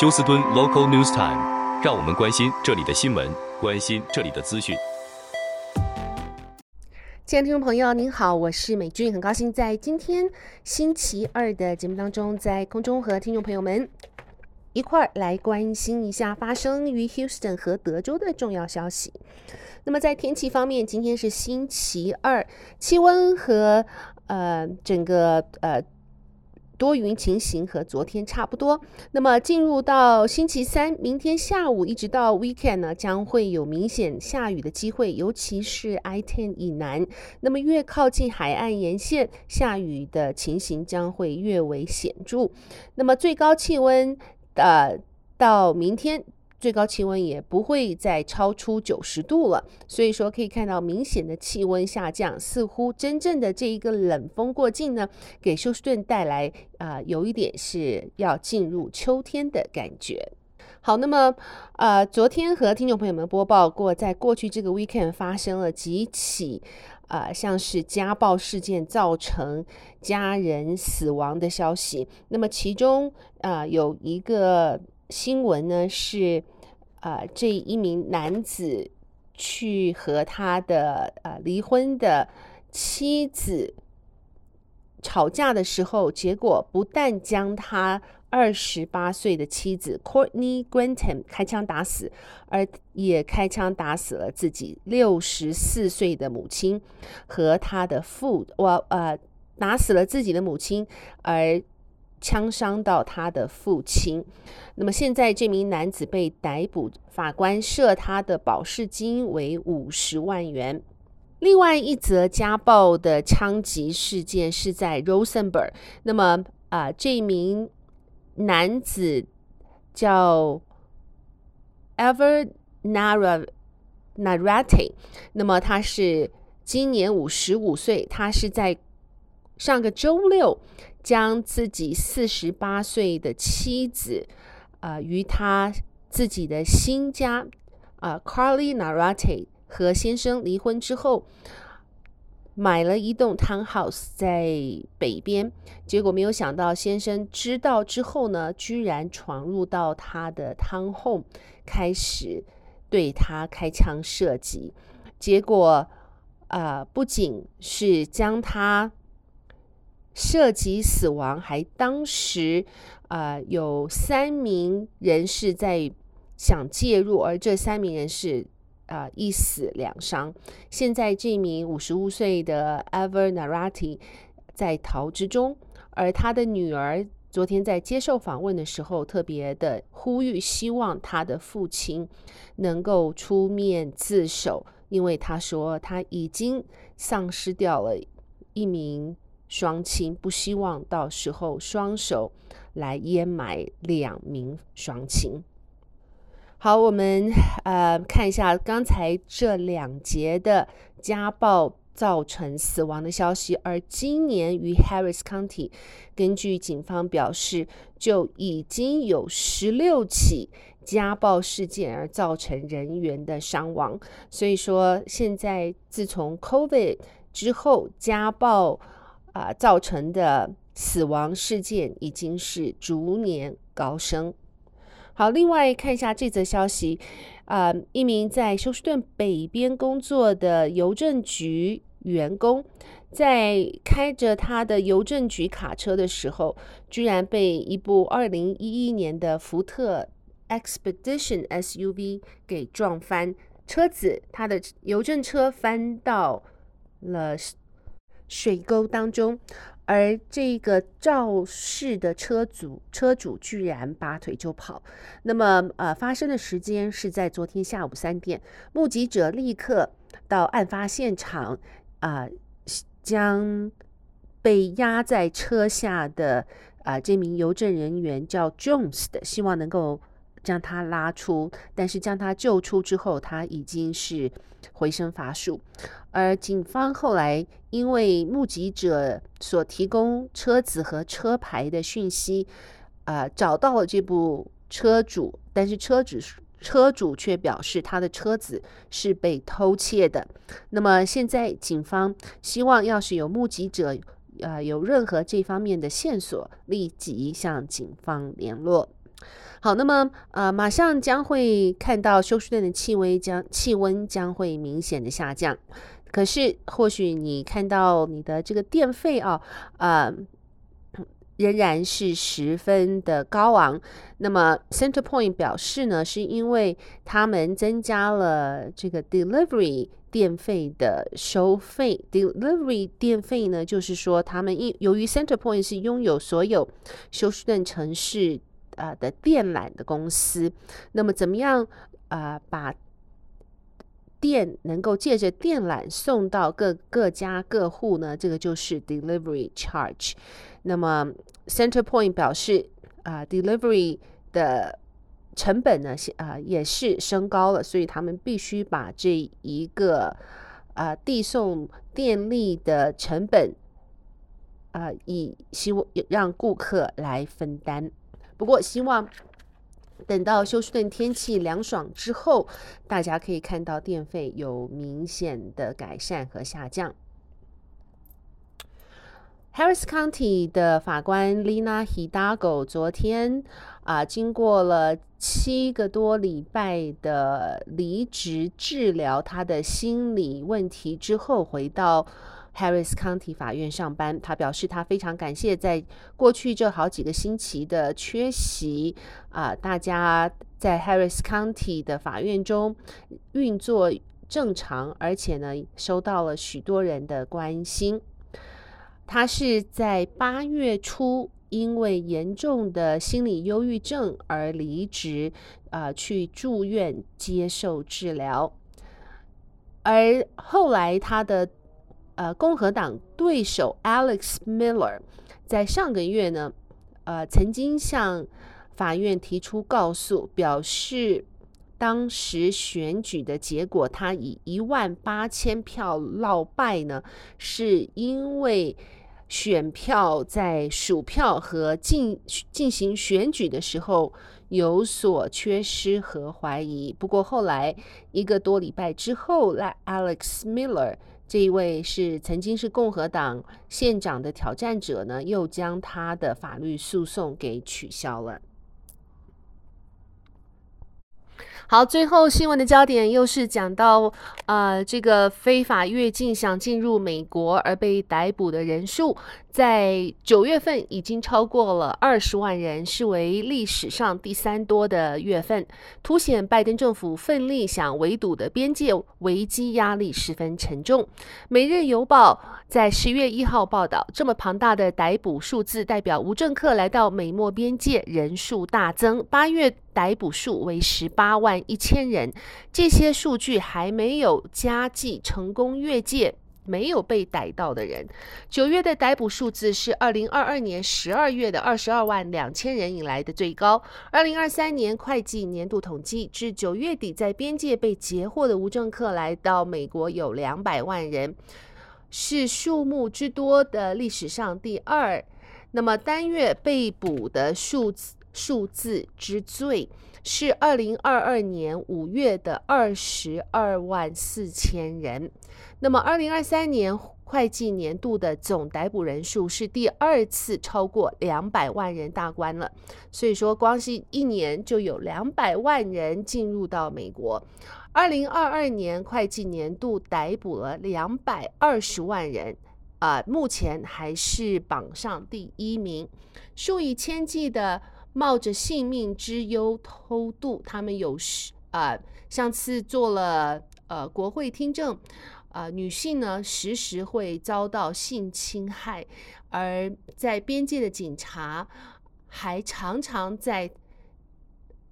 休斯敦 Local News Time，让我们关心这里的新闻，关心这里的资讯。亲爱的听众朋友，您好，我是美君，很高兴在今天星期二的节目当中，在空中和听众朋友们一块儿来关心一下发生于 Houston 和德州的重要消息。那么在天气方面，今天是星期二，气温和呃整个呃。多云情形和昨天差不多。那么进入到星期三，明天下午一直到 weekend 呢，将会有明显下雨的机会，尤其是 I ten 以南。那么越靠近海岸沿线，下雨的情形将会越为显著。那么最高气温，呃，到明天。最高气温也不会再超出九十度了，所以说可以看到明显的气温下降，似乎真正的这一个冷锋过境呢，给休斯顿带来啊、有一点是要进入秋天的感觉。好，那么呃昨天和听众朋友们播报过，在过去这个 weekend 发生了几起啊、呃、像是家暴事件造成家人死亡的消息，那么其中啊、有一个。新闻呢是，呃，这一名男子去和他的呃离婚的妻子吵架的时候，结果不但将他二十八岁的妻子 Courtney Grantham 开枪打死，而也开枪打死了自己六十四岁的母亲和他的父，我呃打死了自己的母亲，而。枪伤到他的父亲，那么现在这名男子被逮捕，法官设他的保释金为五十万元。另外一则家暴的枪击事件是在 Rosenberg，那么啊、这名男子叫 Ever Nara Narate 那么他是今年五十五岁，他是在上个周六。将自己四十八岁的妻子，呃，与他自己的新家，啊、，Carly Narate 和先生离婚之后，买了一栋 townhouse 在北边。结果没有想到，先生知道之后呢，居然闯入到他的 townhome，开始对他开枪射击。结果，啊、呃，不仅是将他。涉及死亡，还当时，呃，有三名人士在想介入，而这三名人士，啊、一死两伤。现在这名五十五岁的 Ever Narati 在逃之中，而他的女儿昨天在接受访问的时候，特别的呼吁，希望他的父亲能够出面自首，因为他说他已经丧失掉了一名。双亲不希望到时候双手来淹埋两名双亲。好，我们呃看一下刚才这两节的家暴造成死亡的消息，而今年于 Harris County，根据警方表示，就已经有十六起家暴事件而造成人员的伤亡。所以说，现在自从 COVID 之后，家暴。啊，造成的死亡事件已经是逐年高升。好，另外看一下这则消息，啊，一名在休斯顿北边工作的邮政局员工，在开着他的邮政局卡车的时候，居然被一部二零一一年的福特 Expedition SUV 给撞翻，车子他的邮政车翻到了。水沟当中，而这个肇事的车主车主居然拔腿就跑。那么，呃，发生的时间是在昨天下午三点。目击者立刻到案发现场，啊、将被压在车下的啊、这名邮政人员叫 Jones 的，希望能够将他拉出，但是将他救出之后，他已经是回身乏术。而警方后来因为目击者所提供车子和车牌的讯息，啊、找到了这部车主，但是车主车主却表示他的车子是被偷窃的。那么现在警方希望，要是有目击者，呃，有任何这方面的线索，立即向警方联络。好，那么呃，马上将会看到休斯顿的气温将气温将会明显的下降。可是，或许你看到你的这个电费啊，呃，仍然是十分的高昂。那么，CenterPoint 表示呢，是因为他们增加了这个 delivery 电费的收费。delivery 电费呢，就是说他们因由于 CenterPoint 是拥有所有休斯顿城市啊的电缆的公司，那么怎么样啊、把电能够借着电缆送到各各家各户呢？这个就是 delivery charge。那么 CenterPoint 表示啊、，delivery 的成本呢，啊、也是升高了，所以他们必须把这一个啊递、送电力的成本啊、以希望让顾客来分担。不过，希望。等到休斯顿天气凉爽之后，大家可以看到电费有明显的改善和下降。Harris County 的法官 Lina Hidalgo 昨天啊，经过了七个多礼拜的离职治疗他的心理问题之后，回到。Harris County 法院上班，他表示他非常感谢在过去这好几个星期的缺席啊、大家在 Harris County 的法院中运作正常，而且呢收到了许多人的关心。他是在八月初因为严重的心理忧郁症而离职啊、去住院接受治疗，而后来他的。呃，共和党对手 Alex Miller 在上个月呢，呃，曾经向法院提出告诉，表示当时选举的结果他以一万八千票落败呢，是因为选票在数票和进进行选举的时候有所缺失和怀疑。不过后来一个多礼拜之后，来 Alex Miller。这一位是曾经是共和党县长的挑战者呢，又将他的法律诉讼给取消了。好，最后新闻的焦点又是讲到，呃，这个非法越境想进入美国而被逮捕的人数，在九月份已经超过了二十万人，视为历史上第三多的月份，凸显拜登政府奋力想围堵的边界危机压力十分沉重。每日邮报在十月一号报道，这么庞大的逮捕数字代表无政客来到美墨边界人数大增，八月。逮捕数为十八万万一千人，这些数据还没有加计成功越界没有被逮到的人。九月的逮捕数字是二零二二年十二月的二十二万两千人以来的最高。二零二三年会计年度统计至九月底，在边界被截获的无政客来到美国有两百万人，是数目之多的历史上第二。那么单月被捕的数字。数字之最是二零二二年五月的二十二万四千人，那么二零二三年会计年度的总逮捕人数是第二次超过两百万人大关了，所以说光是一年就有两百万人进入到美国。二零二二年会计年度逮捕了两百二十万人，啊、目前还是榜上第一名，数以千计的。冒着性命之忧偷渡，他们有时啊、呃，上次做了呃国会听证，啊、呃，女性呢时时会遭到性侵害，而在边界的警察还常常在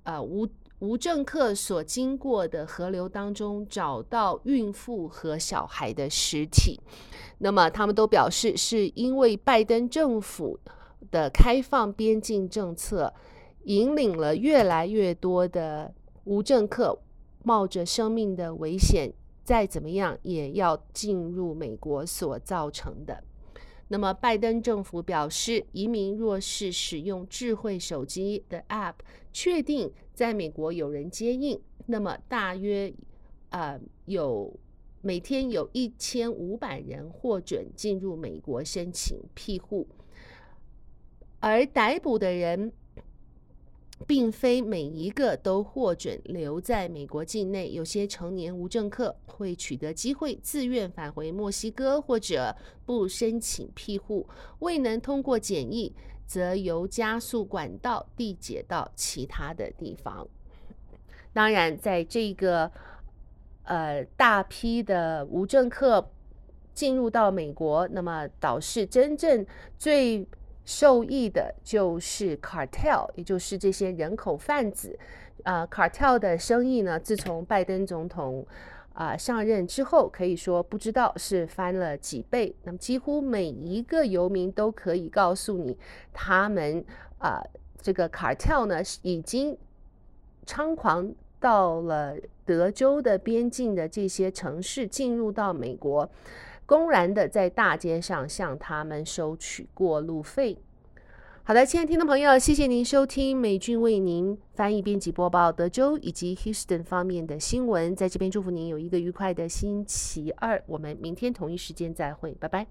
呃无无政客所经过的河流当中找到孕妇和小孩的尸体，那么他们都表示是因为拜登政府。的开放边境政策，引领了越来越多的无政客冒着生命的危险，再怎么样也要进入美国所造成的。那么，拜登政府表示，移民若是使用智慧手机的 App，确定在美国有人接应，那么大约呃有每天有一千五百人获准进入美国申请庇护。而逮捕的人并非每一个都获准留在美国境内，有些成年无政客会取得机会自愿返回墨西哥，或者不申请庇护，未能通过检疫，则由加速管道递解到其他的地方。当然，在这个呃大批的无政客进入到美国，那么导致真正最受益的就是 cartel，也就是这些人口贩子。啊、呃，cartel 的生意呢，自从拜登总统啊、上任之后，可以说不知道是翻了几倍。那么几乎每一个游民都可以告诉你，他们啊、这个 cartel 呢已经猖狂到了德州的边境的这些城市，进入到美国。公然的在大街上向他们收取过路费。好的，亲爱的听众朋友，谢谢您收听美俊为您翻译、编辑、播报德州以及 Houston 方面的新闻。在这边祝福您有一个愉快的星期二。我们明天同一时间再会，拜拜。